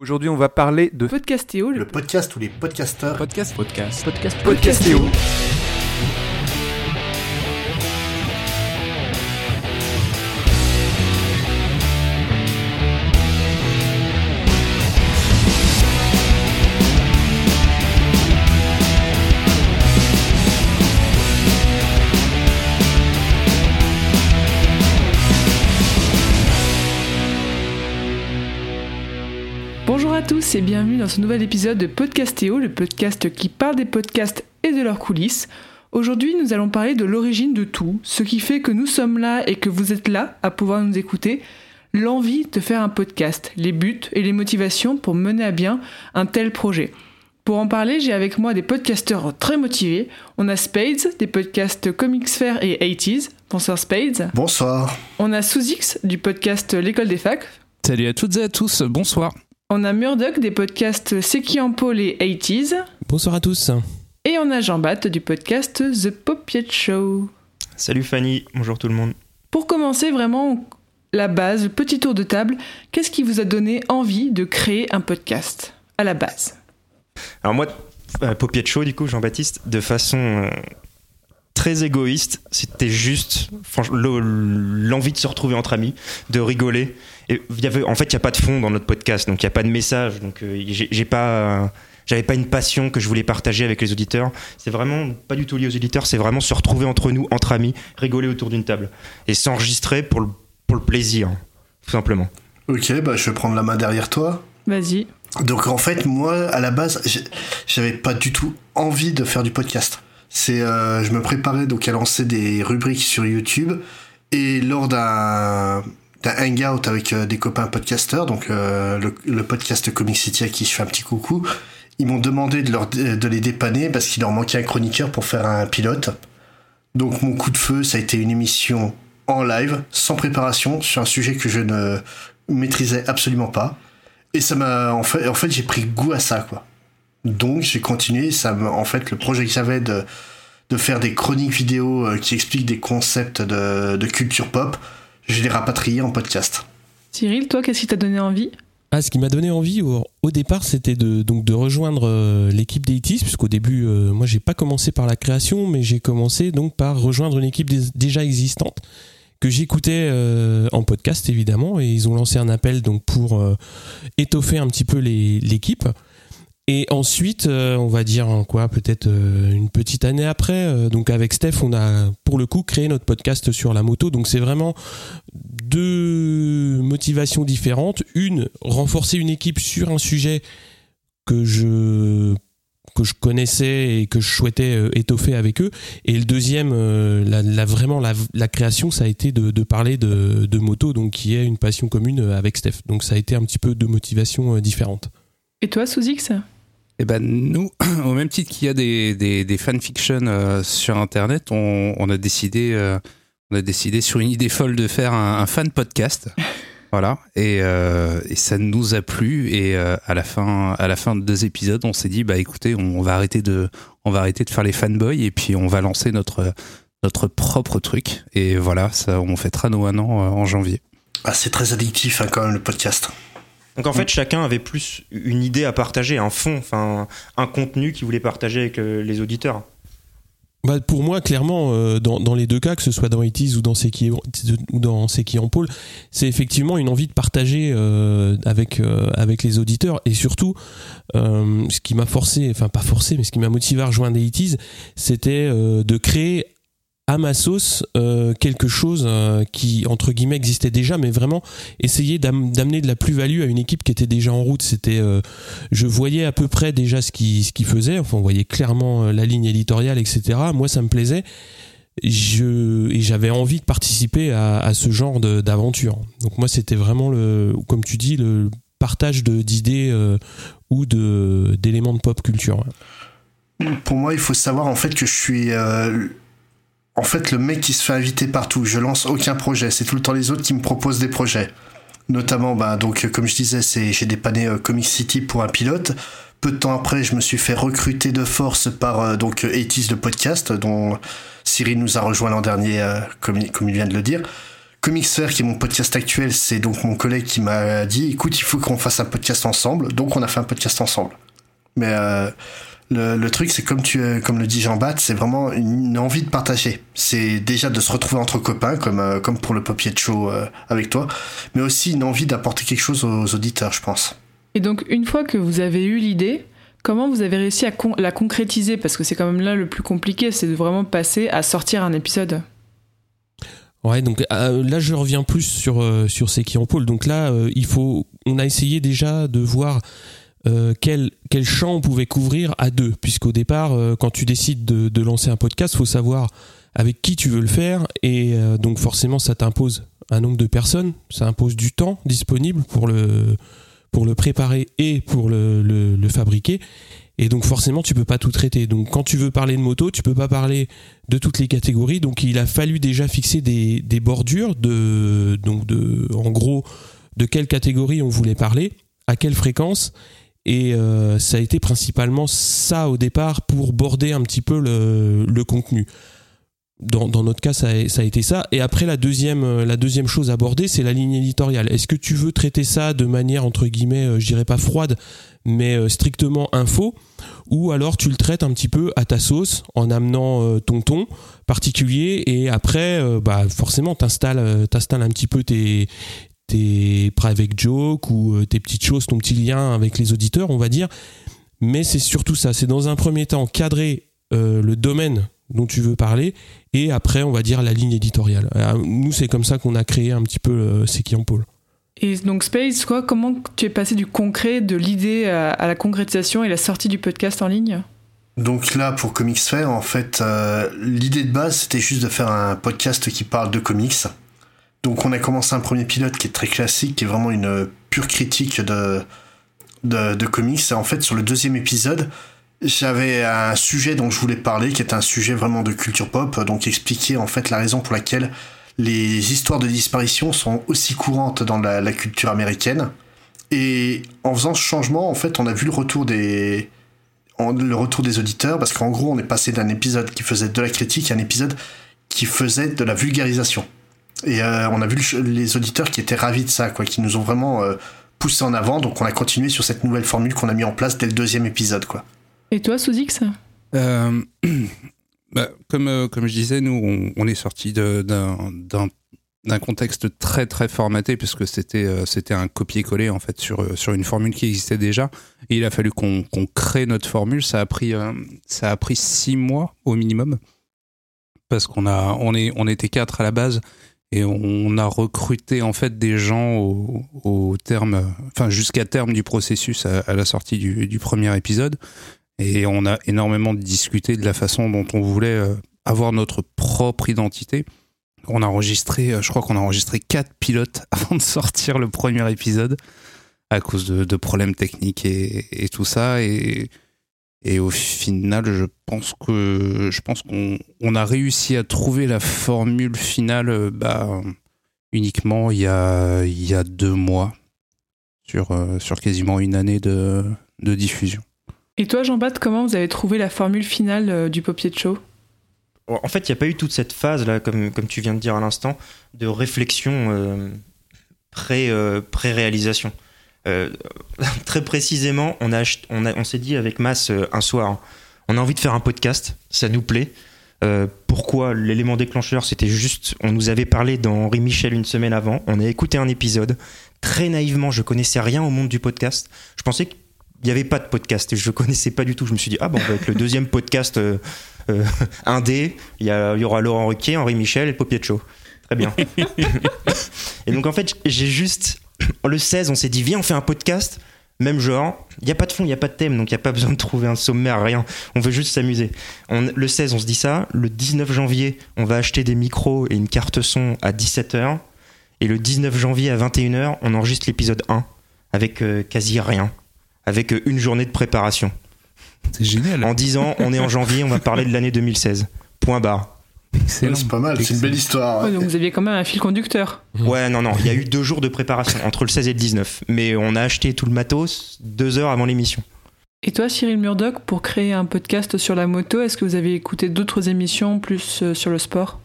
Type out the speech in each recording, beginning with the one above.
Aujourd'hui, on va parler de Podcastéo, Le podcast où les podcasteurs Podcast, podcast. podcast Podcastéo. Tous et bienvenue dans ce nouvel épisode de Podcastéo, le podcast qui parle des podcasts et de leurs coulisses. Aujourd'hui, nous allons parler de l'origine de tout, ce qui fait que nous sommes là et que vous êtes là à pouvoir nous écouter, l'envie de faire un podcast, les buts et les motivations pour mener à bien un tel projet. Pour en parler, j'ai avec moi des podcasteurs très motivés. On a Spades, des podcasts Comics Fair et 80s. Bonsoir Spades. Bonsoir. On a Sous-X du podcast L'école des facs. Salut à toutes et à tous, bonsoir. On a Murdoch des podcasts C'est qui en pôle et 80s. Bonsoir à tous. Et on a Jean-Bat du podcast The Popiet Show. Salut Fanny, bonjour tout le monde. Pour commencer vraiment la base, le petit tour de table, qu'est-ce qui vous a donné envie de créer un podcast à la base? Alors moi, euh, Popiet Show du coup, Jean-Baptiste, de façon euh, très égoïste, c'était juste l'envie de se retrouver entre amis, de rigoler. Et il y avait, en fait, il n'y a pas de fond dans notre podcast, donc il n'y a pas de message, donc euh, j'ai pas... euh, j'avais pas une passion que je voulais partager avec les auditeurs. C'est vraiment pas du tout lié aux auditeurs, c'est vraiment se retrouver entre nous, entre amis, rigoler autour d'une table. Et s'enregistrer pour le, pour le plaisir, tout simplement. Ok, bah je vais prendre la main derrière toi. Vas-y. Donc en fait, moi, à la base, j'avais pas du tout envie de faire du podcast. C'est, euh, je me préparais donc à lancer des rubriques sur YouTube et lors d'un hangout avec euh, des copains podcasteurs, donc euh, le, le podcast Comic City à qui je fais un petit coucou, ils m'ont demandé de, leur, de les dépanner parce qu'il leur manquait un chroniqueur pour faire un pilote. Donc mon coup de feu, ça a été une émission en live, sans préparation, sur un sujet que je ne maîtrisais absolument pas. Et ça m'a, en fait, en fait j'ai pris goût à ça, quoi. Donc j'ai continué, ça en fait, le projet que j'avais de, de faire des chroniques vidéo euh, qui expliquent des concepts de, de culture pop, je l'ai rapatrié en podcast. Cyril, toi, qu'est-ce qui t'a donné envie? Ah, ce qui m'a donné envie au, au départ, c'était de, donc de rejoindre euh, l'équipe d'Aitis, puisqu'au début, euh, moi, j'ai pas commencé par la création, mais j'ai commencé donc par rejoindre une équipe déjà existante que j'écoutais euh, en podcast évidemment, et ils ont lancé un appel donc pour euh, étoffer un petit peu les- l'équipe. Et ensuite, euh, on va dire hein, quoi, peut-être euh, une petite année après, euh, donc avec Steph, on a pour le coup créé notre podcast sur la moto. Donc c'est vraiment deux motivations différentes. Une, renforcer une équipe sur un sujet que je que je connaissais et que je souhaitais étoffer avec eux. Et le deuxième, la, vraiment la, création, ça a été de, parler de, moto, donc qui est une passion commune avec Steph. Donc ça a été un petit peu deux motivations différentes. Et toi, Sous-X Et ben nous, au même titre qu'il y a des, des, des fanfictions euh, sur Internet, on, on a décidé, euh, on a décidé sur une idée folle de faire un, un fan podcast. Voilà, et, euh, et ça nous a plu. Et euh, à la fin, à la fin de deux épisodes, on s'est dit bah écoutez, on, on va arrêter de, on va arrêter de faire les fanboys et puis on va lancer notre notre propre truc. Et voilà, ça, on fêtera nos un an euh, en janvier. Ah, c'est très addictif, hein, quand même, le podcast. Donc en fait, chacun avait plus une idée à partager, un fond, enfin un contenu qu'il voulait partager avec euh, les auditeurs. Bah, pour moi, clairement, euh, dans, dans les deux cas, que ce soit dans Itis ou dans C'est qui, ou dans C'est qui en pôle, c'est effectivement une envie de partager euh, avec, euh, avec les auditeurs. Et surtout, ce qui m'a forcé, enfin pas forcé, mais ce qui m'a motivé à rejoindre Itis, c'était euh, de créer à ma sauce euh, quelque chose euh, qui, entre guillemets, existait déjà, mais vraiment essayer d'am- d'amener de la plus-value à une équipe qui était déjà en route. C'était, euh, je voyais à peu près déjà ce qu'ils ce qu'ils faisaient, enfin on voyait clairement la ligne éditoriale, etc. Moi ça me plaisait. Je, et j'avais envie de participer à, ce genre d'aventure. Donc moi c'était vraiment le, comme tu dis, le partage d'idées ou de d'éléments de pop culture. Pour moi, il faut savoir en fait que je suis en fait le mec qui se fait inviter partout. Je lance aucun projet. C'est tout le temps les autres qui me proposent des projets. Notamment, bah, donc euh, comme je disais, c'est j'ai dépanné euh, Comic City pour un pilote. Peu de temps après, je me suis fait recruter de force par euh, donc 80s de podcast, dont Cyril nous a rejoint l'an dernier, euh, comme, il- vient de le dire. Comics Fair, qui est mon podcast actuel, c'est donc mon collègue qui m'a dit, écoute, il faut qu'on fasse un podcast ensemble. Donc on a fait un podcast ensemble. Mais euh, le, le, truc, c'est comme tu, comme le dit Jean Bat, c'est vraiment une, envie de partager. C'est déjà de se retrouver entre copains, comme euh, comme pour le papier de show euh, avec toi, mais aussi une envie d'apporter quelque chose aux auditeurs, je pense. Et donc une fois que vous avez eu l'idée, comment vous avez réussi à la concrétiser? Parce que c'est quand même là le plus compliqué, c'est de vraiment passer à sortir un épisode. Ouais, donc là je reviens plus sur sur ces qui en pôle. Donc là, il faut, on a essayé déjà de voir euh, quel, quel champ on pouvait couvrir à deux. Puisqu'au départ, euh, quand tu décides de, lancer un podcast, faut savoir avec qui tu veux le faire. Et euh, donc forcément, ça t'impose un nombre de personnes, ça impose du temps disponible pour le, pour le préparer et pour le, le, le fabriquer. Et donc forcément, tu peux pas tout traiter. Donc quand tu veux parler de moto, tu peux pas parler de toutes les catégories. Donc il a fallu déjà fixer des, des bordures de, donc de, en gros, de quelle catégorie on voulait parler, à quelle fréquence et euh, ça a été principalement ça au départ pour border un petit peu le, contenu. Dans, notre cas, ça a, été ça. Et après, la deuxième, euh, la deuxième chose à border, c'est la ligne éditoriale. Est-ce que tu veux traiter ça de manière, entre guillemets, euh, je dirais pas froide, mais strictement info? Ou alors tu le traites un petit peu à ta sauce en amenant ton ton particulier et après bah forcément t'installes t'installes un petit peu tes tes private jokes ou euh, tes petites choses, ton petit lien avec les auditeurs, on va dire. Mais c'est surtout ça, c'est dans un premier temps cadrer euh, le domaine dont tu veux parler et après on va dire la ligne éditoriale. Euh, nous c'est comme ça qu'on a créé un petit peu euh, C'est qui en pôle. Et donc Space, quoi, comment tu es passé du concret, de l'idée à, à, la concrétisation et la sortie du podcast en ligne? Donc là, pour Comics Fair, en fait, euh, l'idée de base, c'était juste de faire un podcast qui parle de comics. Donc on a commencé un premier pilote qui est très classique, qui est vraiment une pure critique de, de, comics. Et en fait, sur le deuxième épisode, j'avais un sujet dont je voulais parler, qui est un sujet vraiment de culture pop, donc expliquer en fait la raison pour laquelle les histoires de disparition sont aussi courantes dans la, la culture américaine. Et en faisant ce changement, en fait, on a vu le retour des, le retour des auditeurs, parce qu'en gros, on est passé d'un épisode qui faisait de la critique à un épisode qui faisait de la vulgarisation. Et euh, on a vu les auditeurs qui étaient ravis de ça, quoi, qui nous ont vraiment euh, poussé en avant. Donc on a continué sur cette nouvelle formule qu'on a mis en place dès le deuxième épisode, quoi. Et toi, Sous-X euh, bah, comme, euh, comme je disais, nous, on, on est sorti d'un d'un contexte très très formaté puisque c'était euh, c'était un copier-coller en fait sur sur une formule qui existait déjà et il a fallu qu'on qu'on crée notre formule ça a pris euh, ça a pris six mois au minimum parce qu'on a on est on était quatre à la base et on a recruté en fait des gens au, terme enfin jusqu'à terme du processus à, la sortie du, premier épisode et on a énormément discuté de la façon dont on voulait euh, avoir notre propre identité on a enregistré, je crois qu'on a enregistré quatre pilotes avant de sortir le premier épisode à cause de, de problèmes techniques et, et, tout ça. Et, et au final, je pense que je pense qu'on on a réussi à trouver la formule finale bah, uniquement il y a, il y a deux mois sur, sur quasiment une année de, de diffusion. Et toi, Jean-Baptiste, comment vous avez trouvé la formule finale du Popier de Show en fait, il n'y a pas eu toute cette phase, là, comme, comme tu viens de dire à l'instant, de réflexion euh, pré, euh, pré-réalisation. Euh, très précisément, on, a, on, a, on s'est dit avec Mass euh, un soir, on a envie de faire un podcast, ça nous plaît. Euh, pourquoi l'élément déclencheur C'était juste, on nous avait parlé dans Henri Michel une semaine avant, on a écouté un épisode. Très naïvement, je connaissais rien au monde du podcast. Je pensais qu'il n'y avait pas de podcast, je connaissais pas du tout. Je me suis dit, ah bon, on va être le deuxième podcast indé, il y, a, il y aura Laurent Ruquier, Henri Michel et Show. Très bien. et donc en fait, j'ai juste. Le 16, on s'est dit, viens, on fait un podcast. Même genre, il n'y a pas de fond, il n'y a pas de thème, donc il n'y a pas besoin de trouver un sommaire, rien. On veut juste s'amuser. Le 16, on se dit ça. Le 19 janvier, on va acheter des micros et une carte son à 17h. Et le 19 janvier à 21h, on enregistre l'épisode 1 avec euh, quasi rien. Avec euh, une journée de préparation. C'est génial. En disant, on est en janvier, on va parler de l'année 2016. Point barre. C'est pas mal, c'est une belle histoire. Ouais, donc vous aviez quand même un fil conducteur. Ouais, non, non, il y a eu deux jours de préparation entre le 16 et le 19. Mais on a acheté tout le matos deux heures avant l'émission. Et toi, Cyril Murdoch, pour créer un podcast sur la moto, est-ce que vous avez écouté d'autres émissions plus euh, sur le sport?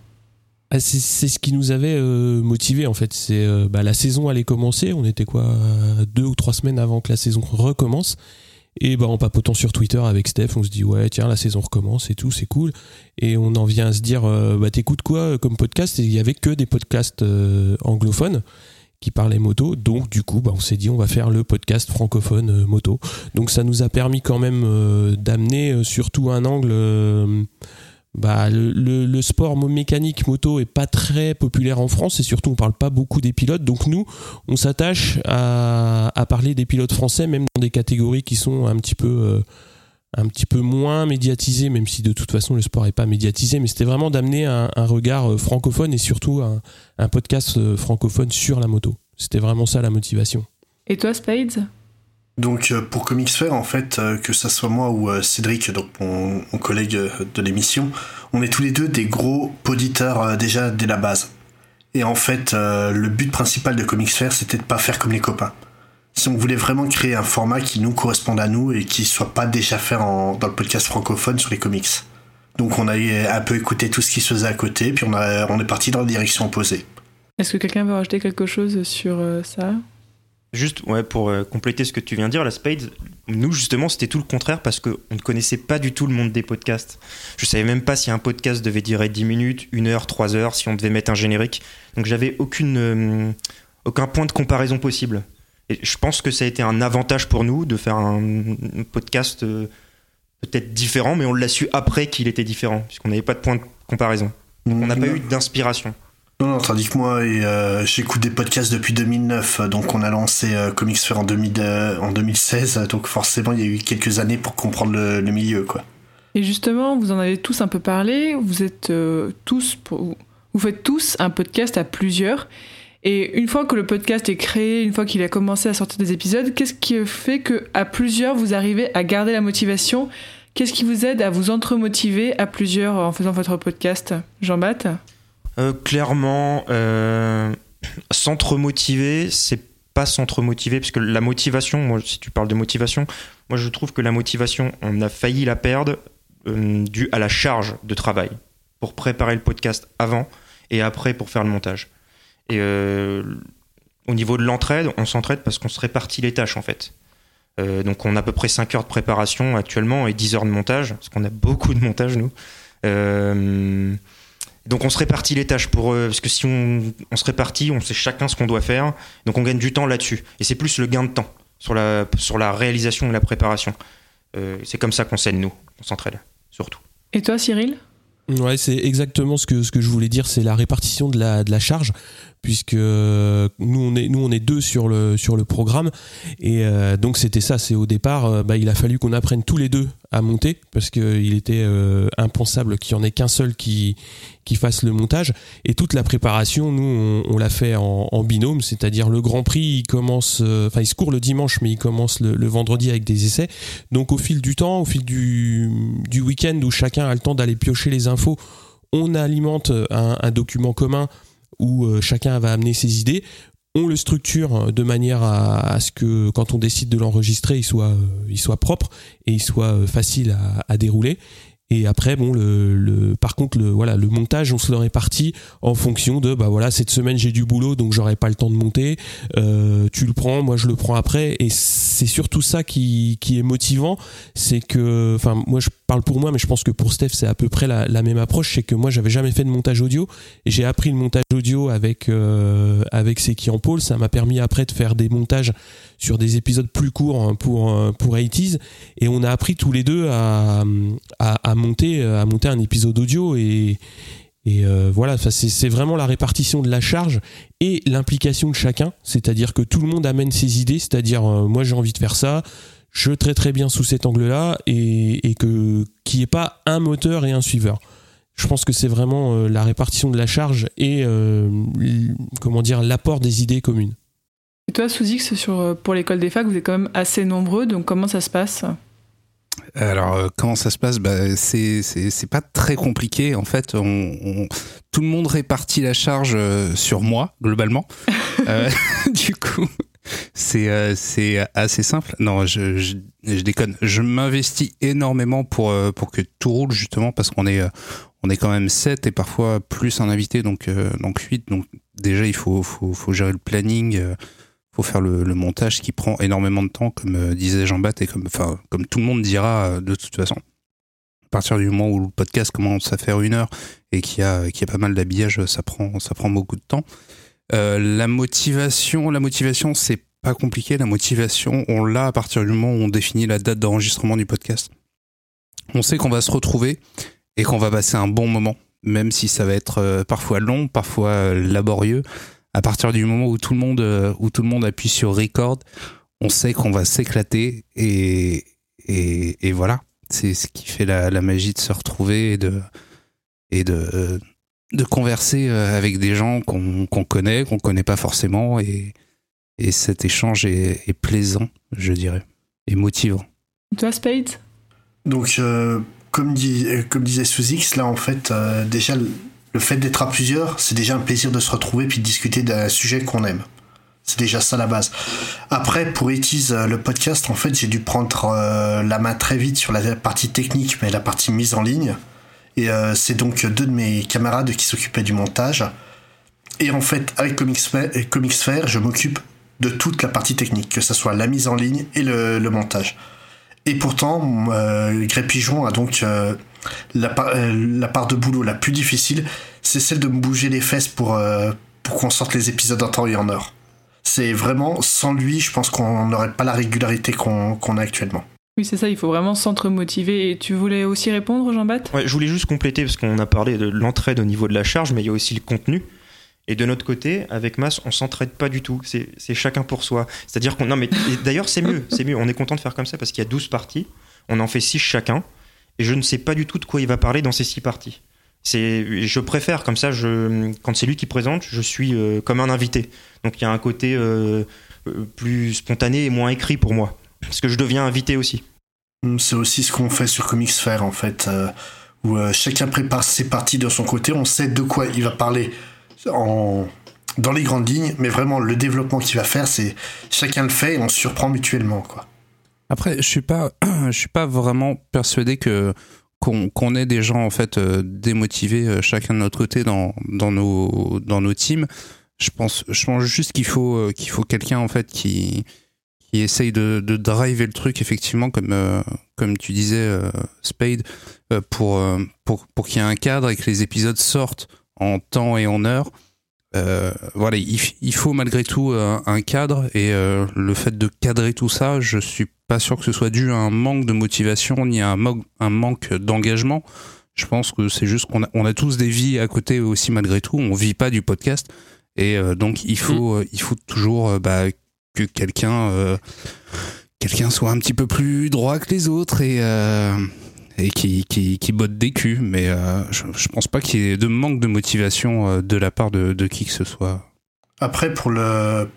Ah, c'est c'est ce qui nous avait euh, motivé en fait. C'est euh, bah, la saison allait commencer. On était quoi euh, deux ou trois semaines avant que la saison recommence. Et bah en papotant sur Twitter avec Steph, on se dit ouais tiens la saison recommence et tout, c'est cool. Et on en vient à se dire euh, bah t'écoutes quoi euh, comme podcast? Il y avait que des podcasts euh, anglophones qui parlaient moto. Donc du coup bah on s'est dit on va faire le podcast francophone moto. Donc ça nous a permis quand même d'amener surtout un angle. Bah, le, sport mécanique moto est pas très populaire en France et surtout on parle pas beaucoup des pilotes. Donc nous, on s'attache à, parler des pilotes français, même dans des catégories qui sont un petit peu, euh, un petit peu moins médiatisées, même si de toute façon le sport est pas médiatisé. Mais c'était vraiment d'amener un, regard euh, francophone et surtout un, un podcast euh, francophone sur la moto. C'était vraiment ça la motivation. Et toi, Spades? Donc euh, pour Comics Fair, en fait, euh, que ça soit moi ou euh, Cédric, donc mon, collègue de l'émission, on est tous les deux des gros poditeurs déjà dès la base. Et en fait, le but principal de Comics Fair, c'était de pas faire comme les copains. Si on voulait vraiment créer un format qui nous corresponde à nous et qui soit pas déjà fait dans le podcast francophone sur les comics. Donc on a un peu écouté tout ce qui se faisait à côté, puis on, a, on est parti dans la direction opposée. Est-ce que quelqu'un veut rajouter quelque chose sur ça? Juste ouais, pour euh, compléter ce que tu viens de dire, la Spades, nous justement c'était tout le contraire parce qu'on ne connaissait pas du tout le monde des podcasts. Je savais même pas si un podcast devait durer 10 minutes, 1 heure, 3 heures, si on devait mettre un générique. Donc j'avais aucune, euh, aucun point de comparaison possible. Et je pense que ça a été un avantage pour nous de faire un, un podcast euh, peut-être différent, mais on l'a su après qu'il était différent, puisqu'on n'avait pas de point de comparaison. On n'a pas eu d'inspiration. Non, non, tandis que moi, euh, j'écoute des podcasts depuis 2009, euh, donc on a lancé euh, Comics Fair en, 2000, euh, en 2016, euh, donc forcément il y a eu quelques années pour comprendre le, milieu, quoi. Et justement, vous en avez tous un peu parlé. Vous êtes tous, vous faites tous un podcast à plusieurs. Et une fois que le podcast est créé, une fois qu'il a commencé à sortir des épisodes, qu'est-ce qui fait que à plusieurs vous arrivez à garder la motivation? Qu'est-ce qui vous aide à vous entremotiver à plusieurs en faisant votre podcast? Jean-Baptiste? Euh, clairement, euh, s'entre-motiver, c'est pas s'entre-motiver, parce que la motivation, moi, si tu parles de motivation, moi je trouve que la motivation, on a failli la perdre euh, due à la charge de travail pour préparer le podcast avant et après pour faire le montage. Et euh, au niveau de l'entraide, on s'entraide parce qu'on se répartit les tâches en fait. Donc on a à peu près 5 heures de préparation actuellement et 10 heures de montage, parce qu'on a beaucoup de montage nous. Donc on se répartit les tâches pour euh, parce que si on, on se répartit, on sait chacun ce qu'on doit faire. Donc on gagne du temps là-dessus. Et c'est plus le gain de temps sur la sur la réalisation et la préparation. Euh, c'est comme ça qu'on s'aide nous, on s'entraide surtout. Et toi, Cyril? Ouais, c'est exactement ce que, ce que je voulais dire, c'est la répartition de la, de la charge, puisque nous on est, nous on est deux sur le, sur le programme, et euh, donc c'était ça, c'est au départ, euh, bah, il a fallu qu'on apprenne tous les deux à monter, parce qu'il était euh, impensable qu'il y en ait qu'un seul qui, qui fasse le montage, et toute la préparation, nous on, on l'a fait en, en binôme, c'est-à-dire le Grand Prix, il commence, euh, enfin il se court le dimanche, mais il commence le, le vendredi avec des essais, donc au fil du temps, au fil du, du week-end où chacun a le temps d'aller piocher les infos, on alimente un, un document commun où euh, chacun va amener ses idées. On le structure de manière à, ce que quand on décide de l'enregistrer, il soit, euh, il soit propre et il soit euh, facile à dérouler. Et après, bon, le, le, par contre, le, voilà, le montage, on se le répartit en fonction de, bah voilà, cette semaine j'ai du boulot, donc j'aurai pas le temps de monter. Euh, tu le prends, moi je le prends après. Et c'est surtout ça qui, qui est motivant, c'est que, enfin, moi je parle pour moi, mais je pense que pour Steph c'est à peu près la, même approche. C'est que moi j'avais jamais fait de montage audio et j'ai appris le montage audio avec euh, avec Seki en pôle. Ça m'a permis après de faire des montages sur des épisodes plus courts hein, pour euh, pour 80s et on a appris tous les deux à, à, à monter à monter un épisode audio et euh, voilà, c'est vraiment la répartition de la charge et l'implication de chacun, c'est-à-dire que tout le monde amène ses idées, c'est-à-dire euh, moi j'ai envie de faire ça, je traiterai bien sous cet angle-là et, que qu'il n'y ait pas un moteur et un suiveur. Je pense que c'est vraiment euh, la répartition de la charge et euh, comment dire l'apport des idées communes. Et toi, Souzix, euh, pour l'école des facs, vous êtes quand même assez nombreux, donc comment ça se passe? Alors, euh, comment ça se passe? Bah, c'est, c'est, c'est pas très compliqué. En fait, on, on- tout le monde répartit la charge euh, sur moi, globalement. Euh, du coup, C'est euh, c'est assez simple. Non, je, je, je déconne. Je m'investis énormément pour euh, pour que tout roule justement parce qu'on est euh, on est quand même 7 et parfois plus un invité donc euh, donc 8 donc déjà il faut faut faut gérer le planning faut faire le, montage qui prend énormément de temps comme euh, disait Jean-Baptiste et comme comme tout le monde dira euh, de toute façon. À partir du moment où le podcast commence à faire une heure et qu'il y a y a pas mal d'habillage, ça prend ça prend beaucoup de temps. Euh, la motivation, la motivation, c'est pas compliqué. La motivation, on l'a à partir du moment où on définit la date d'enregistrement du podcast. On sait qu'on va se retrouver et qu'on va passer un bon moment, même si ça va être parfois long, parfois laborieux. À partir du moment où tout le monde, euh, où tout le monde appuie sur record, on sait qu'on va s'éclater et, et, et voilà. C'est ce qui fait la, la magie de se retrouver et de, et de, euh, de converser euh, avec des gens qu'on qu'on connaît, qu'on connaît pas forcément, et, et cet échange est, est plaisant, je dirais, et motivant. Toi, Spade? Donc, euh, comme, dit, comme disait Sous-X, là, en fait, euh, déjà, le, fait d'être à plusieurs, c'est déjà un plaisir de se retrouver puis de discuter d'un sujet qu'on aime. C'est déjà ça la base. Après, pour Etis, euh, le podcast, en fait, j'ai dû prendre euh, la main très vite sur la partie technique, mais la partie mise en ligne. Et euh, c'est donc deux de mes camarades qui s'occupaient du montage. Et en fait, avec Comics Fair, Comics Fair, je m'occupe de toute la partie technique, que ce soit la mise en ligne et le montage. Et pourtant, euh, Grey Pigeon a donc euh, la, par- euh, la part de boulot la plus difficile, c'est celle de me bouger les fesses pour, euh, pour qu'on sorte les épisodes en temps et en heure. C'est vraiment, sans lui, je pense qu'on n'aurait pas la régularité qu'on qu'on a actuellement. Oui, c'est ça, il faut vraiment s'entre-motiver. Et tu voulais aussi répondre, Jean-Baptiste? Ouais, je voulais juste compléter parce qu'on a parlé de l'entraide au niveau de la charge, mais il y a aussi le contenu. Et de notre côté, avec Mas, on s'entraide pas du tout. C'est chacun pour soi. C'est-à-dire qu'on. Non, mais d'ailleurs, c'est mieux. C'est mieux. On est content de faire comme ça parce qu'il y a 12 parties. On en fait 6 chacun. Et je ne sais pas du tout de quoi il va parler dans ces 6 parties. Je préfère comme ça. Je, quand c'est lui qui présente, je suis euh, comme un invité. Donc il y a un côté euh, euh, plus spontané et moins écrit pour moi, parce que je deviens invité aussi. C'est aussi ce qu'on fait sur Comics Fair, en fait, où chacun prépare ses parties de son côté, on sait de quoi il va parler dans les grandes lignes, mais vraiment, le développement qu'il va faire, c'est chacun le fait et on se surprend mutuellement, quoi. Après, je suis suis pas vraiment persuadé que qu'on qu'on ait des gens en fait euh, démotivés euh, chacun de notre côté dans dans nos dans nos teams. Je pense, je pense juste qu'il faut euh, qu'il faut quelqu'un en fait qui qui essaye de, de driver le truc effectivement comme comme tu disais Spade pour pour pour qu'il y ait un cadre et que les épisodes sortent en temps et en heure. Euh, voilà, il, faut malgré tout euh, un cadre et euh, le fait de cadrer tout ça, je suis pas sûr que ce soit dû à un manque de motivation ni à un, mo- un manque d'engagement. Je pense que c'est juste qu'on a, on a tous des vies à côté aussi malgré tout. On vit pas du podcast et euh, donc il faut euh, il faut toujours bah, que quelqu'un quelqu'un soit un petit peu plus droit que les autres et et qui, qui, qui botte des culs, mais euh, je, je pense pas qu'il y ait de manque de motivation euh, de la part de, qui que ce soit. Après, pour, le,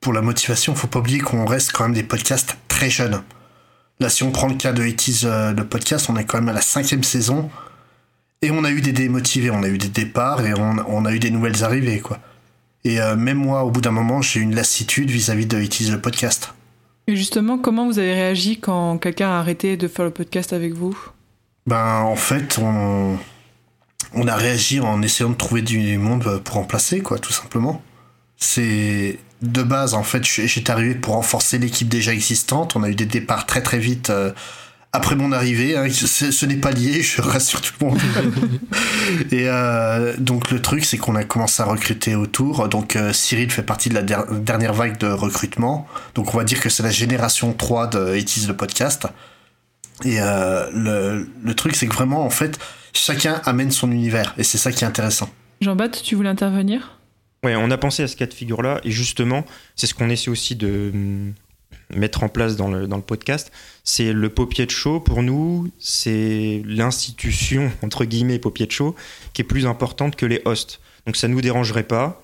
pour la motivation, faut pas oublier qu'on reste quand même des podcasts très jeunes. Là, si on prend le cas de 80 euh, le podcast, on est quand même à la cinquième saison. Et on a eu des démotivés, on a eu des départs et on, a eu des nouvelles arrivées. Et même moi, au bout d'un moment, j'ai une lassitude vis-à-vis de 80 le podcast. Et justement, comment vous avez réagi quand quelqu'un a arrêté de faire le podcast avec vous? Ben, en fait, on, a réagi en essayant de trouver du monde pour remplacer, quoi, tout simplement. C'est de base, en fait, j'étais arrivé pour renforcer l'équipe déjà existante. On a eu des départs très très vite euh, après mon arrivée. hein. Ce, ce n'est pas lié, je rassure tout le monde. Et euh, donc le truc, c'est qu'on a commencé à recruter autour. Donc euh, Cyril fait partie de la der- dernière vague de recrutement. Donc on va dire que c'est la génération 3 de 80 le podcast. Et euh, le, le truc, c'est que vraiment, en fait, chacun amène son univers. Et c'est ça qui est intéressant. Jean-Baptiste, tu voulais intervenir? Ouais, on a pensé à ce cas de figure-là, et justement, c'est ce qu'on essaie aussi de mettre en place dans le, dans le podcast. C'est le Popier de Show, pour nous, c'est l'institution, entre guillemets, Popier de Show, qui est plus importante que les hosts. Donc ça ne nous dérangerait pas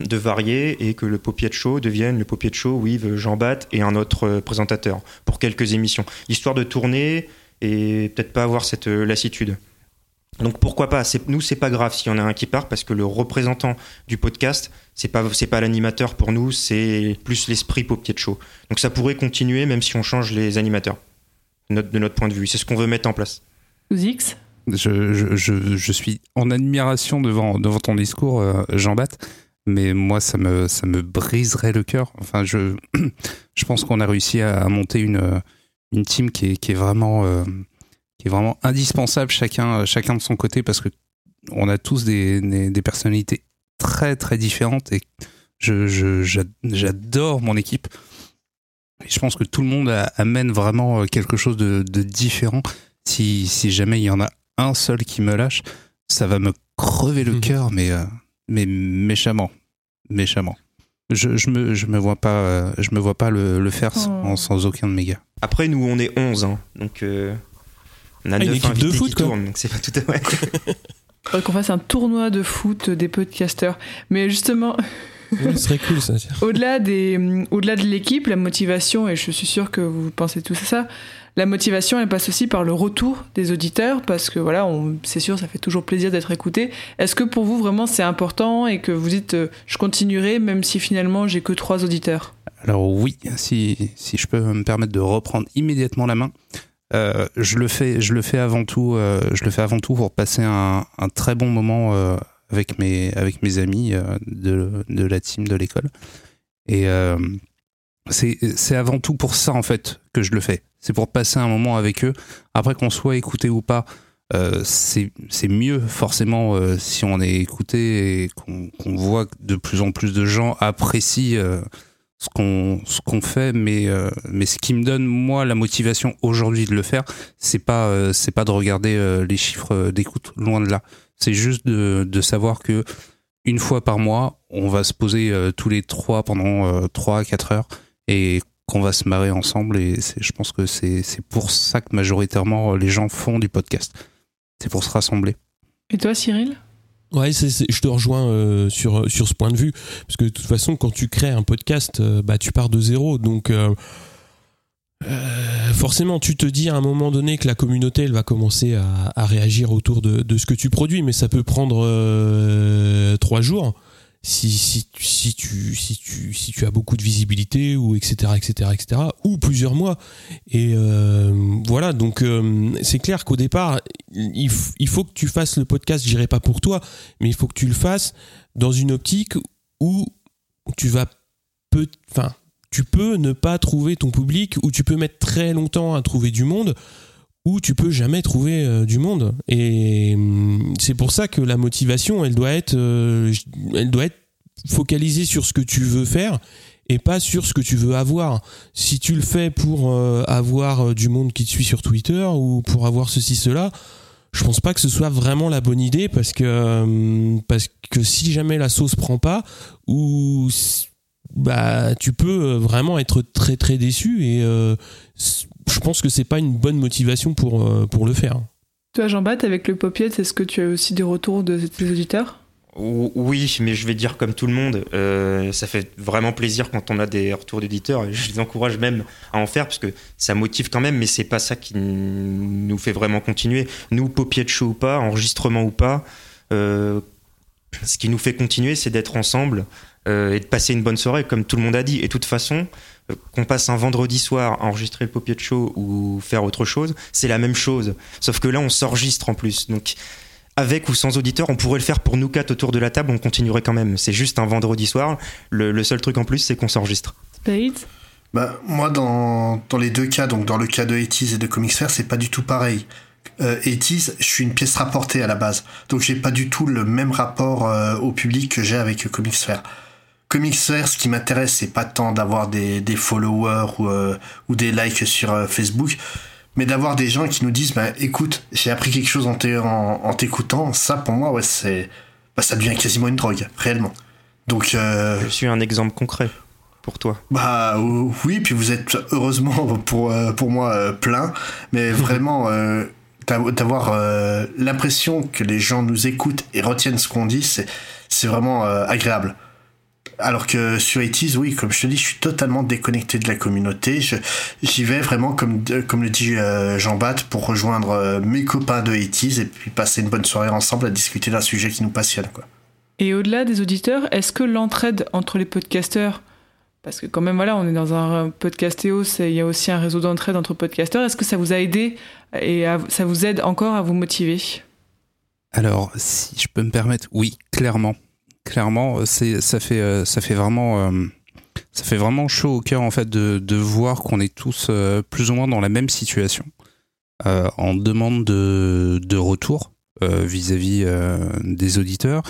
de varier et que le Popier de Show devienne le Popier de Show with Jean Bat et un autre euh, présentateur pour quelques émissions, histoire de tourner et peut-être pas avoir cette euh, lassitude. Donc pourquoi pas c'est, Nous, c'est pas grave s'il y en a un qui part parce que le représentant du podcast, c'est pas c'est pas l'animateur pour nous, c'est plus l'esprit Popier de Show. Donc ça pourrait continuer même si on change les animateurs de notre, de notre point de vue. C'est ce qu'on veut mettre en place. X? Je, je, je, je suis en admiration devant, devant ton discours, euh, Jean-Baptiste, mais moi, ça me, ça me briserait le cœur. Enfin, je, je pense qu'on a réussi à, à monter une, une team qui est, qui est vraiment. euh, qui est vraiment indispensable chacun, chacun de son côté parce que on a tous des, des, des personnalités très très différentes et je, je- j'a- j'adore mon équipe. Et je pense que tout le monde a- amène vraiment euh, quelque chose de, de différent. Si, si jamais il y en a un seul qui me lâche, ça va me crever le Mhm. cœur, mais, euh, mais méchamment. Méchamment. Je, je, me, je me vois pas, euh, je me vois pas le, le faire sans, Oh. sans aucun de mes gars. Après, nous, on est 11, hein, donc euh, on a Ah, une équipe de foot, qui quoi. tournent, donc c'est pas tout à fait. Faudrait qu'on fasse un tournoi de foot des podcasteurs. Mais justement, ce serait cool ça. au-delà des, hum, au-delà de l'équipe, la motivation, et je suis sûre que vous pensez tous à ça, la motivation, elle passe aussi par le retour des auditeurs, parce que voilà, on, c'est sûr, ça fait toujours plaisir d'être écouté. Est-ce que pour vous, vraiment, c'est important et que vous dites, euh, je continuerai, même si finalement, j'ai que trois auditeurs? Alors oui, si, si je peux me permettre de reprendre immédiatement la main, euh, je le fais, je le fais avant tout, euh, je le fais avant tout pour passer un, très bon moment euh, avec mes avec mes amis de, de la team de l'école. Et c'est avant tout pour ça en fait que je le fais. C'est pour passer un moment avec eux. Après qu'on soit écouté ou pas, c'est mieux forcément si on est écouté et qu'on voit que de plus en plus de gens apprécient ce qu'on ce qu'on fait mais euh, mais ce qui me donne moi la motivation aujourd'hui de le faire c'est pas euh, c'est pas de regarder euh, les chiffres d'écoute loin de là. C'est juste de, de savoir que une fois par mois on va se poser tous les trois pendant trois à quatre heures et qu'on va se marrer ensemble. Et je pense que c'est c'est pour ça que majoritairement les gens font du podcast. C'est pour se rassembler. Et toi, Cyril? Ouais, c'est- je te rejoins euh, sur, sur ce point de vue. Parce que de toute façon, quand tu crées un podcast, euh, bah, tu pars de zéro. Donc, euh, euh, forcément, tu te dis à un moment donné que la communauté, elle va commencer à, à réagir autour de, de ce que tu produis. Mais ça peut prendre euh, trois jours. Si, si, si, tu, si, tu, si tu as beaucoup de visibilité ou etc etc etc ou plusieurs mois. Et euh, voilà. Donc euh, c'est clair qu'au départ il, il faut que tu fasses le podcast. Je dirais pas pour toi mais il faut que tu le fasses dans une optique où tu vas peu enfin tu peux ne pas trouver ton public ou tu peux mettre très longtemps à trouver du monde ou tu peux jamais trouver euh, du monde. Et hum, c'est pour ça que la motivation elle doit être euh, elle doit être focalisée sur ce que tu veux faire et pas sur ce que tu veux avoir. Si tu le fais pour euh, avoir du monde qui te suit sur Twitter ou pour avoir ceci cela je pense pas que ce soit vraiment la bonne idée parce que euh, parce que si jamais la sauce prend pas ou bah tu peux vraiment être très très déçu et je pense que c'est pas une bonne motivation pour euh, pour le faire. Toi, Jean-Baptiste, avec le Popiette, est-ce que tu as aussi des retours de tes auditeurs? Ou- Oui, mais je vais dire comme tout le monde, euh, ça fait vraiment plaisir quand on a des retours d'éditeurs et je les encourage même à en faire parce que ça motive quand même, mais c'est pas ça qui nous fait vraiment continuer. Nous, paupier de show ou pas, enregistrement ou pas, euh, ce qui nous fait continuer, c'est d'être ensemble euh, et de passer une bonne soirée, comme tout le monde a dit. Et de toute façon, euh, qu'on passe un vendredi soir à enregistrer le paupier de show ou faire autre chose, c'est la même chose. Sauf que là, on s'enregistre en plus. Donc, avec ou sans auditeur, on pourrait le faire pour nous quatre autour de la table, on continuerait quand même. C'est juste un vendredi soir. Le, le seul truc en plus, c'est qu'on s'enregistre. Spade Bah, moi, dans, dans les deux cas, donc dans le cas de 80 et de Comics Fair, c'est pas du tout pareil. Euh, 80 je suis une pièce rapportée à la base. Donc, j'ai pas du tout le même rapport euh, au public que j'ai avec euh, Comics Fair. Comics Fair, ce qui m'intéresse, c'est pas tant d'avoir des, des followers ou, euh, ou des likes sur euh, Facebook, mais d'avoir des gens qui nous disent, bah, écoute, j'ai appris quelque chose en t'é- en- en t'écoutant. Ça, pour moi, ouais, c'est, bah, ça devient quasiment une drogue, réellement. Donc, euh, Je suis un exemple concret pour toi. bah oui, puis vous êtes heureusement pour, pour moi plein, mais vraiment d'av- d'avoir l'impression que les gens nous écoutent et retiennent ce qu'on dit, c'est c'est vraiment agréable. Alors que sur IT's, oui, comme je te dis, je suis totalement déconnecté de la communauté. J'y vais vraiment, comme, comme le dit euh, Jean-Bat, pour rejoindre euh, mes copains de IT's et puis passer une bonne soirée ensemble à discuter d'un sujet qui nous passionne. Quoi. Et au-delà des auditeurs, est-ce que l'entraide entre les podcasteurs, parce que quand même, voilà, on est dans un podcastéo, il y a aussi un réseau d'entraide entre podcasteurs, est-ce que ça vous a aidé et ça vous aide encore à vous motiver? Alors, si je peux me permettre, oui, clairement clairement, c'est ça fait euh, ça fait vraiment euh, ça fait vraiment chaud au cœur en fait de, de voir qu'on est tous euh, plus ou moins dans la même situation en demande de, de retour vis-à-vis des auditeurs,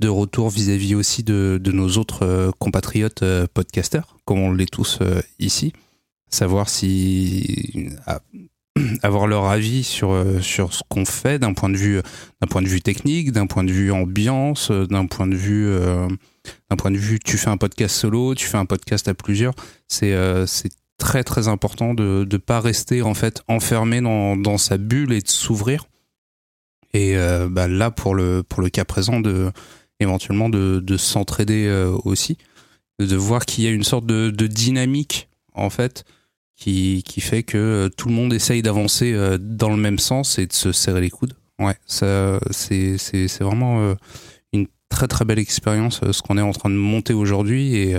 de retour vis-à-vis aussi de, de, nos autres compatriotes podcasters, comme on l'est tous ici. Savoir si avoir leur avis sur euh, sur ce qu'on fait d'un point de vue point de vue technique, d'un point de vue ambiance, euh, d'un point de vue euh, d'un point de vue tu fais un podcast solo, tu fais un podcast à plusieurs, c'est c'est très très important de ne pas rester en fait enfermé dans, dans sa bulle et de s'ouvrir. Et bah, là pour le pour le cas présent de éventuellement de, de s'entraider aussi, de voir qu'il y a une sorte de, de dynamique en fait qui, fait que euh, tout le monde essaye d'avancer euh, dans le même sens et de se serrer les coudes. Ouais, ça, c'est, c'est, c'est vraiment euh, une très très belle expérience ce qu'on est en train de monter aujourd'hui et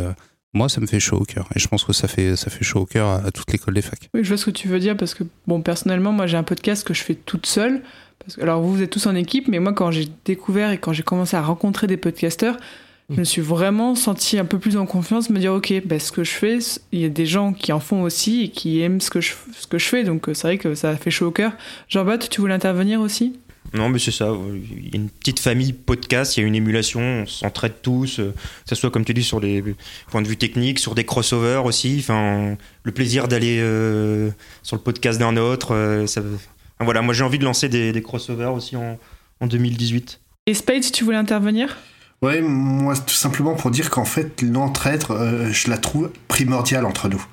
moi ça me fait chaud au cœur et je pense que ça fait ça fait chaud au cœur à, toute l'école des facs. Oui, je vois ce que tu veux dire parce que bon personnellement moi j'ai un podcast que je fais toute seule parce que alors vous vous êtes tous en équipe mais moi quand j'ai découvert et quand j'ai commencé à rencontrer des podcasteurs je me suis vraiment senti un peu plus en confiance, me dire ok, ben, ce que je fais, il y a des gens qui en font aussi et qui aiment ce que je, ce que je fais, donc euh, c'est vrai que ça fait chaud au cœur. Jean-Baptiste, tu voulais intervenir aussi? Non, mais c'est ça. Il y a une petite famille podcast, il y a une émulation, on s'entraide tous, euh, que ce soit, comme tu dis, sur les points de vue techniques, sur des crossovers aussi. Enfin, le plaisir d'aller euh, sur le podcast d'un autre. ça, voilà, moi j'ai envie de lancer des, des crossovers aussi en, en 2018. Et Spade, tu voulais intervenir? Ouais, moi, tout simplement pour dire qu'en fait, l'entraide, euh, je la trouve primordiale entre nous.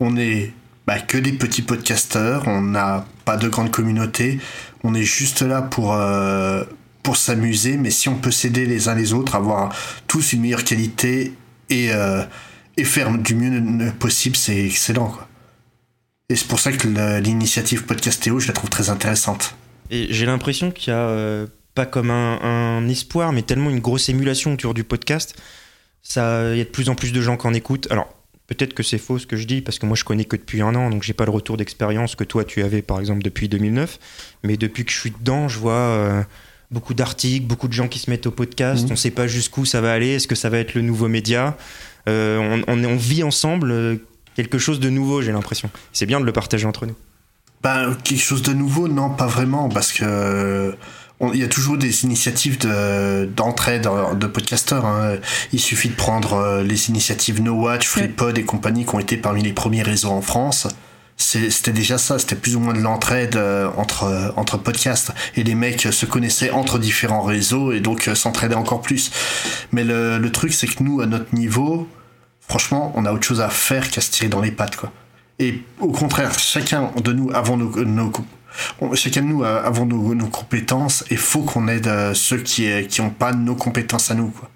On est bah, que des petits podcasteurs, on n'a pas de grande communauté, on est juste là pour, euh, pour s'amuser, mais si on peut s'aider les uns les autres, avoir tous une meilleure qualité et, euh, et faire du mieux possible, c'est excellent. Et c'est pour ça que l'initiative Podcastéo, je la trouve très intéressante. Et j'ai l'impression qu'il y a pas comme un, espoir, mais tellement une grosse émulation autour du podcast. Ça, il y a de plus en plus de gens qui en écoutent. Alors, peut-être que c'est faux ce que je dis, parce que moi je connais que depuis un an, donc j'ai pas le retour d'expérience que toi tu avais par exemple depuis 2009. Mais depuis que je suis dedans, je vois euh, beaucoup d'articles, beaucoup de gens qui se mettent au podcast. Mmh. On sait pas jusqu'où ça va aller. Est-ce que ça va être le nouveau média? Euh, on, on, vit ensemble euh, quelque chose de nouveau, j'ai l'impression. C'est bien de le partager entre nous. Ben, quelque chose de nouveau, non, pas vraiment, parce que il y a toujours des initiatives d'entraide de, podcasteurs. Hein. Il suffit de prendre euh, les initiatives No Watch, FreePod et compagnie qui ont été parmi les premiers réseaux en France. C'était déjà ça, c'était plus ou moins de l'entraide euh, entre, euh, entre podcasts. Et les mecs se connaissaient entre différents réseaux et donc s'entraidaient encore plus. Mais le, le truc, c'est que nous, à notre niveau, franchement, on a autre chose à faire qu'à se tirer dans les pattes. Quoi. Et au contraire, chacun de nous, avant nos, nos chacun de nous avons nos, compétences et faut qu'on aide euh, ceux qui qui ont pas nos compétences à nous quoi.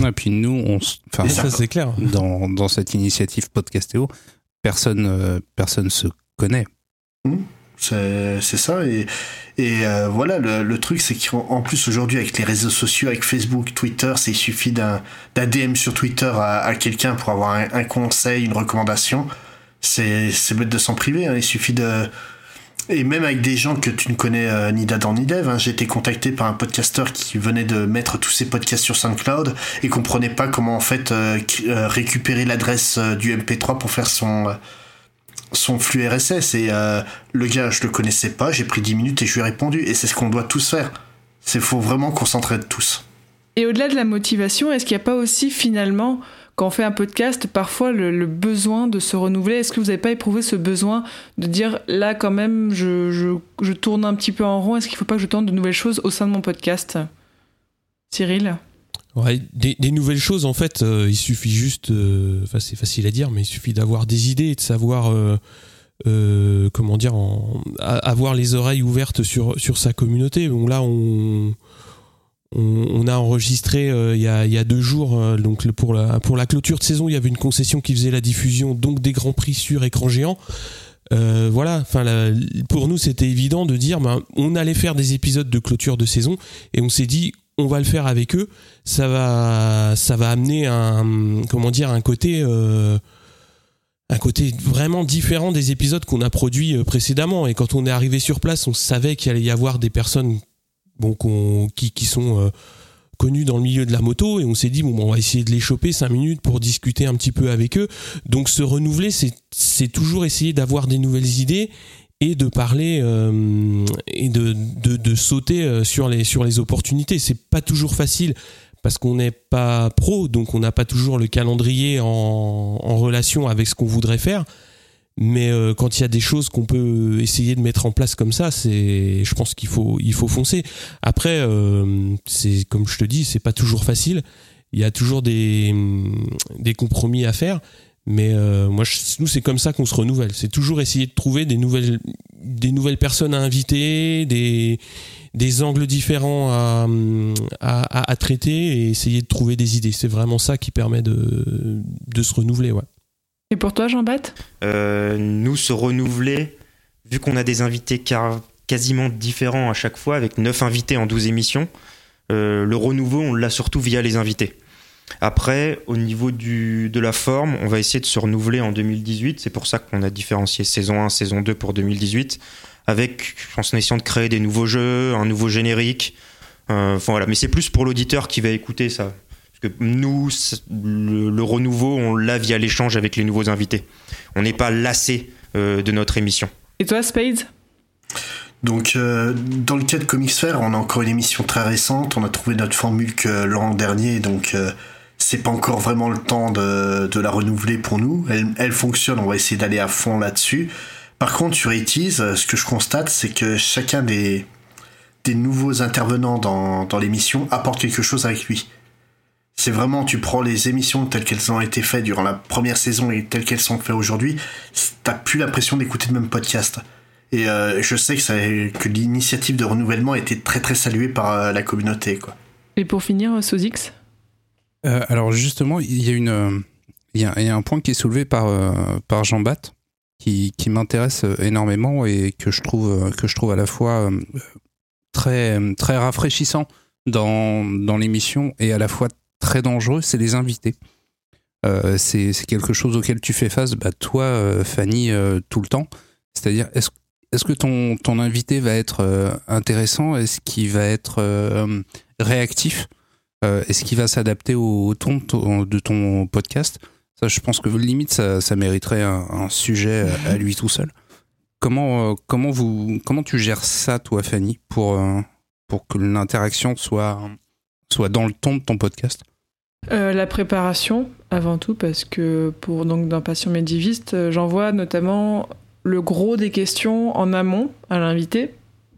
Et puis nous, on, enfin, ça c'est clair. Dans, dans cette initiative Podcastéo, personne euh, personne se connaît. Mmh. c'est ça et, et euh, voilà le, truc c'est qu'en plus aujourd'hui avec les réseaux sociaux avec Facebook Twitter c'est il suffit d'un DM sur Twitter à, quelqu'un pour avoir un, conseil une recommandation c'est bête de s'en priver hein. il suffit de et même avec des gens que tu ne connais euh, ni d'Adam ni d'Eve, hein, j'ai été contacté par un podcasteur qui venait de mettre tous ses podcasts sur SoundCloud et comprenait pas comment en fait euh, euh, récupérer l'adresse du MP3 pour faire son son flux RSS. Et le gars, je le connaissais pas, j'ai pris 10 minutes et je lui ai répondu. Et c'est ce qu'on doit tous faire. C'est faut vraiment qu'on s'entraide tous. Et au-delà de la motivation, est-ce qu'il n'y a pas aussi finalement quand on fait un podcast, parfois le, besoin de se renouveler. Est-ce que vous n'avez pas éprouvé ce besoin de dire là quand même je, tourne un petit peu en rond, est-ce qu'il ne faut pas que je tente de nouvelles choses au sein de mon podcast? Cyril? Ouais, des, nouvelles choses, en fait, euh, il suffit juste, euh, enfin c'est facile à dire, mais il suffit d'avoir des idées et de savoir, euh, comment dire, avoir les oreilles ouvertes sur, sa communauté. Là, on, on, a enregistré il, y a, il y a deux jours, donc pour la, pour la clôture de saison, il y avait une concession qui faisait la diffusion donc des grands prix sur écran géant. voilà, enfin pour nous c'était évident de dire ben, on allait faire des épisodes de clôture de saison et on s'est dit on va le faire avec eux. Ça va, ça va amener un, comment dire, un côté, euh, un côté vraiment différent des épisodes qu'on a produits euh, précédemment. Et quand on est arrivé sur place, on savait qu'il allait y avoir des personnes, bon, qui, qui sont euh, connues dans le milieu de la moto, et on s'est dit bon, on va essayer de les choper cinq minutes pour discuter un petit peu avec eux. Donc se renouveler, c'est toujours essayer d'avoir des nouvelles idées et de parler euh, et de, de, sauter euh, sur les, sur les opportunités. C'est pas toujours facile parce qu'on n'est pas pro, donc on n'a pas toujours le calendrier en, en relation avec ce qu'on voudrait faire. Mais euh, quand il y a des choses qu'on peut essayer de mettre en place comme ça, c'est, je pense qu'il faut, il faut foncer. Après, c'est comme je te dis, c'est pas toujours facile. Il y a toujours des, des compromis à faire. Mais euh, moi, nous, c'est comme ça qu'on se renouvelle. C'est toujours essayer de trouver des nouvelles, des nouvelles personnes à inviter, des, des angles différents à, à, à, traiter et essayer de trouver des idées. C'est vraiment ça qui permet de, de se renouveler. Ouais. Et pour toi, Jean-Baptiste euh, Nous, se renouveler, vu qu'on a des invités quasiment différents à chaque fois, avec 9 invités en 12 émissions, euh, le renouveau, on l'a surtout via les invités. Après, au niveau de la forme, on va essayer de se renouveler en 2018. C'est pour ça qu'on a différencié saison 1, saison 2 pour 2018. Avec, en essayant de créer des nouveaux jeux, un nouveau générique. Euh, voilà. Mais c'est plus pour l'auditeur qui va écouter ça. Que nous, le, renouveau, on l'a via l'échange avec les nouveaux invités. On n'est pas lassé euh, de notre émission. Et toi, Spades? Donc, euh, dans le cas de Comics Fair, on a encore une émission très récente. On a trouvé notre formule que l'an dernier, donc c'est pas encore vraiment le temps de, de la renouveler pour nous. Elle, elle, fonctionne, on va essayer d'aller à fond là-dessus. Par contre, sur ETIS, euh, ce que je constate, c'est que chacun des, des nouveaux intervenants dans, dans l'émission apporte quelque chose avec lui. C'est vraiment, tu prends les émissions telles qu'elles ont été faites durant la première saison et telles qu'elles sont faites aujourd'hui, t'as plus l'impression d'écouter le même podcast. Et euh, je sais que, ça, que l'initiative de renouvellement a été très très saluée par euh, la communauté. Quoi. Et pour finir, Sozix euh, alors justement, il y a une, euh, il y, a, il y a un point qui est soulevé par euh, par Jean Bat qui, qui m'intéresse énormément et que je trouve que je trouve à la fois très très rafraîchissant dans dans l'émission et à la fois très dangereux, c'est les invités. Euh, c'est quelque chose auquel tu fais face, bah, toi, Fanny, tout le temps. C'est-à-dire, est-ce que ton, invité va être intéressant? Est-ce qu'il va être réactif? Euh, est-ce qu'il va s'adapter au, ton de ton podcast? Ça, je pense que limite, ça, ça mériterait un, sujet à lui tout seul. Comment, euh, comment, vous, comment tu gères ça, toi, Fanny, pour, euh, pour que l'interaction soit, soit dans le ton de ton podcast? La préparation, avant tout, parce que pour donc d'un patient médiviste, j'envoie notamment le gros des questions en amont à l'invité.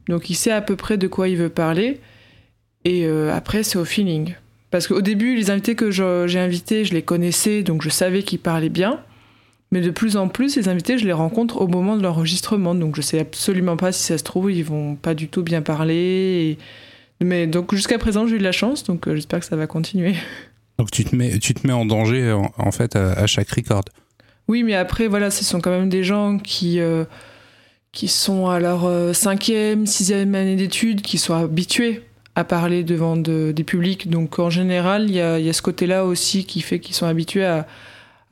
Donc il sait à peu près de quoi il veut parler. Et euh, après, c'est au feeling. Parce qu'au début, les invités que j'ai invités, je les connaissais, donc je savais qu'ils parlaient bien. Mais de plus en plus, les invités, je les rencontre au moment de l'enregistrement. Donc je sais absolument pas si ça se trouve, ils vont pas du tout bien parler. Mais donc jusqu'à présent, j'ai eu de la chance, donc euh, j'espère que ça va continuer. Donc tu te mets, tu te mets en danger en, fait à, chaque record. Oui, mais après, voilà, ce sont quand même des gens qui, euh, qui sont à leur cinquième, sixième année d'études, qui sont habitués à parler devant des publics. Donc en général, il y a, ce côté-là aussi qui fait qu'ils sont habitués à,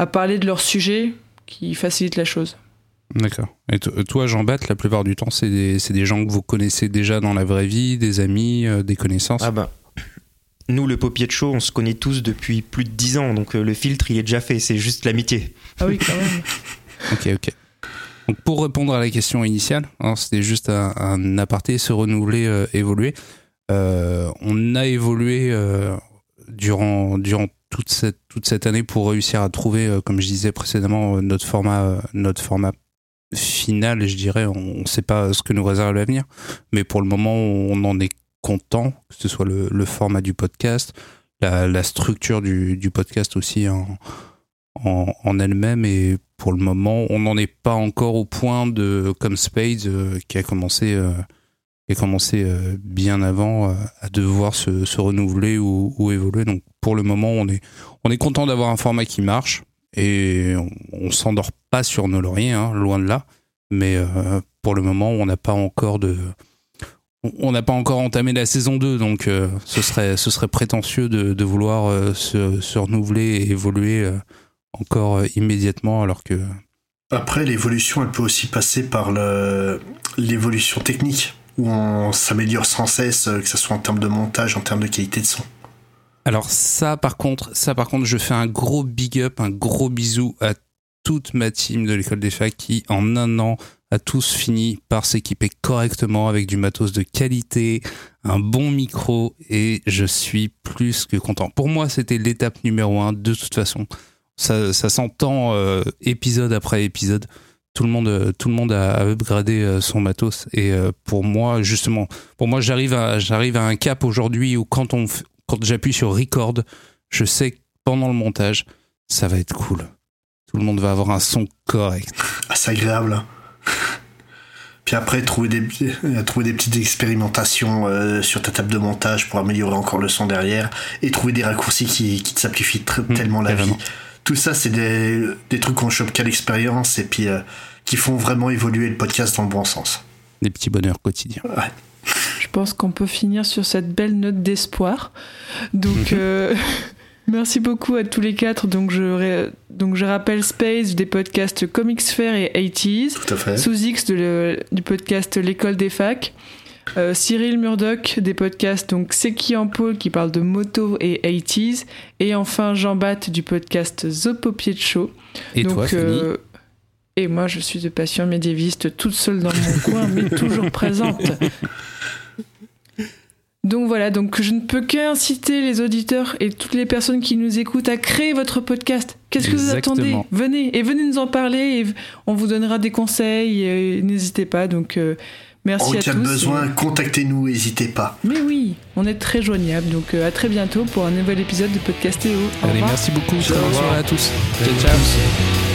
parler de leur sujet, qui facilite la chose. D'accord. Et toi, Jean-Baptiste, la plupart du temps, c'est des, gens que vous connaissez déjà dans la vraie vie, des amis, euh, des connaissances? Ah bah. Nous, le Popier de Show, on se connaît tous depuis plus de 10 ans, donc euh, le filtre, il est déjà fait, c'est juste l'amitié. Ah oui, quand même. ok, ok. Donc pour répondre à la question initiale, hein, c'était juste un, aparté, se renouveler, euh, évoluer. Euh, on a évolué euh, durant, durant toute cette, toute cette année pour réussir à trouver, euh, comme je disais précédemment, notre format, notre format final, je dirais. On ne sait pas ce que nous réserve l'avenir, mais pour le moment, on en est content, que ce soit le, format du podcast, la, structure du, podcast aussi en, en, elle-même. Et pour le moment, on n'en est pas encore au point de, comme Spades, qui a commencé qui a commencé euh, bien avant euh, à devoir se, renouveler ou, évoluer. Donc pour le moment, on est, on est content d'avoir un format qui marche et on, on s'endort pas sur nos lauriers, hein, loin de là. Mais euh, pour le moment, on n'a pas encore de, on n'a pas encore entamé la saison 2, donc euh, ce serait ce serait prétentieux de, de vouloir euh, se, se, renouveler et évoluer euh, encore immédiatement, alors que après l'évolution, elle peut aussi passer par l'évolution technique où on s'améliore sans cesse, que ce soit en termes de montage, en termes de qualité de son. Alors ça, par contre, ça par contre, je fais un gros big up, un gros bisou à toute ma team de l'école des facs qui, en un an, a tous fini par s'équiper correctement avec du matos de qualité, un bon micro et je suis plus que content. Pour moi, c'était l'étape numéro un de toute façon. Ça, s'entend euh, épisode après épisode. Tout le monde, tout le monde a upgradé euh, son matos et euh, pour moi, justement, pour moi, j'arrive à, j'arrive à un cap aujourd'hui où quand on, quand j'appuie sur record, je sais que pendant le montage, ça va être cool. Tout le monde va avoir un son correct. Ah, c'est agréable. Puis après, trouver des, trouver des petites expérimentations euh, sur ta table de montage pour améliorer encore le son derrière et trouver des raccourcis qui, qui te simplifient mmh, tellement la vie. Tout ça, c'est des, des, trucs qu'on chope qu'à l'expérience et puis euh, qui font vraiment évoluer le podcast dans le bon sens. Des petits bonheurs quotidiens. Ouais. Je pense qu'on peut finir sur cette belle note d'espoir. Donc. euh, Merci beaucoup à tous les quatre. Donc je, donc je rappelle Space des podcasts Comics Fair et 80s. Tout à fait. Sous X de le, du podcast L'école des facs. Euh, Cyril Murdoch des podcasts donc C'est qui en pôle qui parle de moto et 80s. Et enfin Jean Bat du podcast The Popier Show. Et donc, toi, euh, Et moi je suis de passion médiéviste toute seule dans mon coin mais toujours présente. Donc voilà, donc je ne peux qu'inciter les auditeurs et toutes les personnes qui nous écoutent à créer votre podcast. Qu'est-ce que vous attendez Venez et venez nous en parler et on vous donnera des conseils. et N'hésitez pas. Donc euh, merci en à cas tous. de besoin, contactez-nous, n'hésitez pas. Mais oui, on est très joignable. Donc euh, à très bientôt pour un nouvel épisode de Podcast Théo. Au Allez, revoir. merci beaucoup. Ciao. Bonne soirée à tous. Ciao. à tous.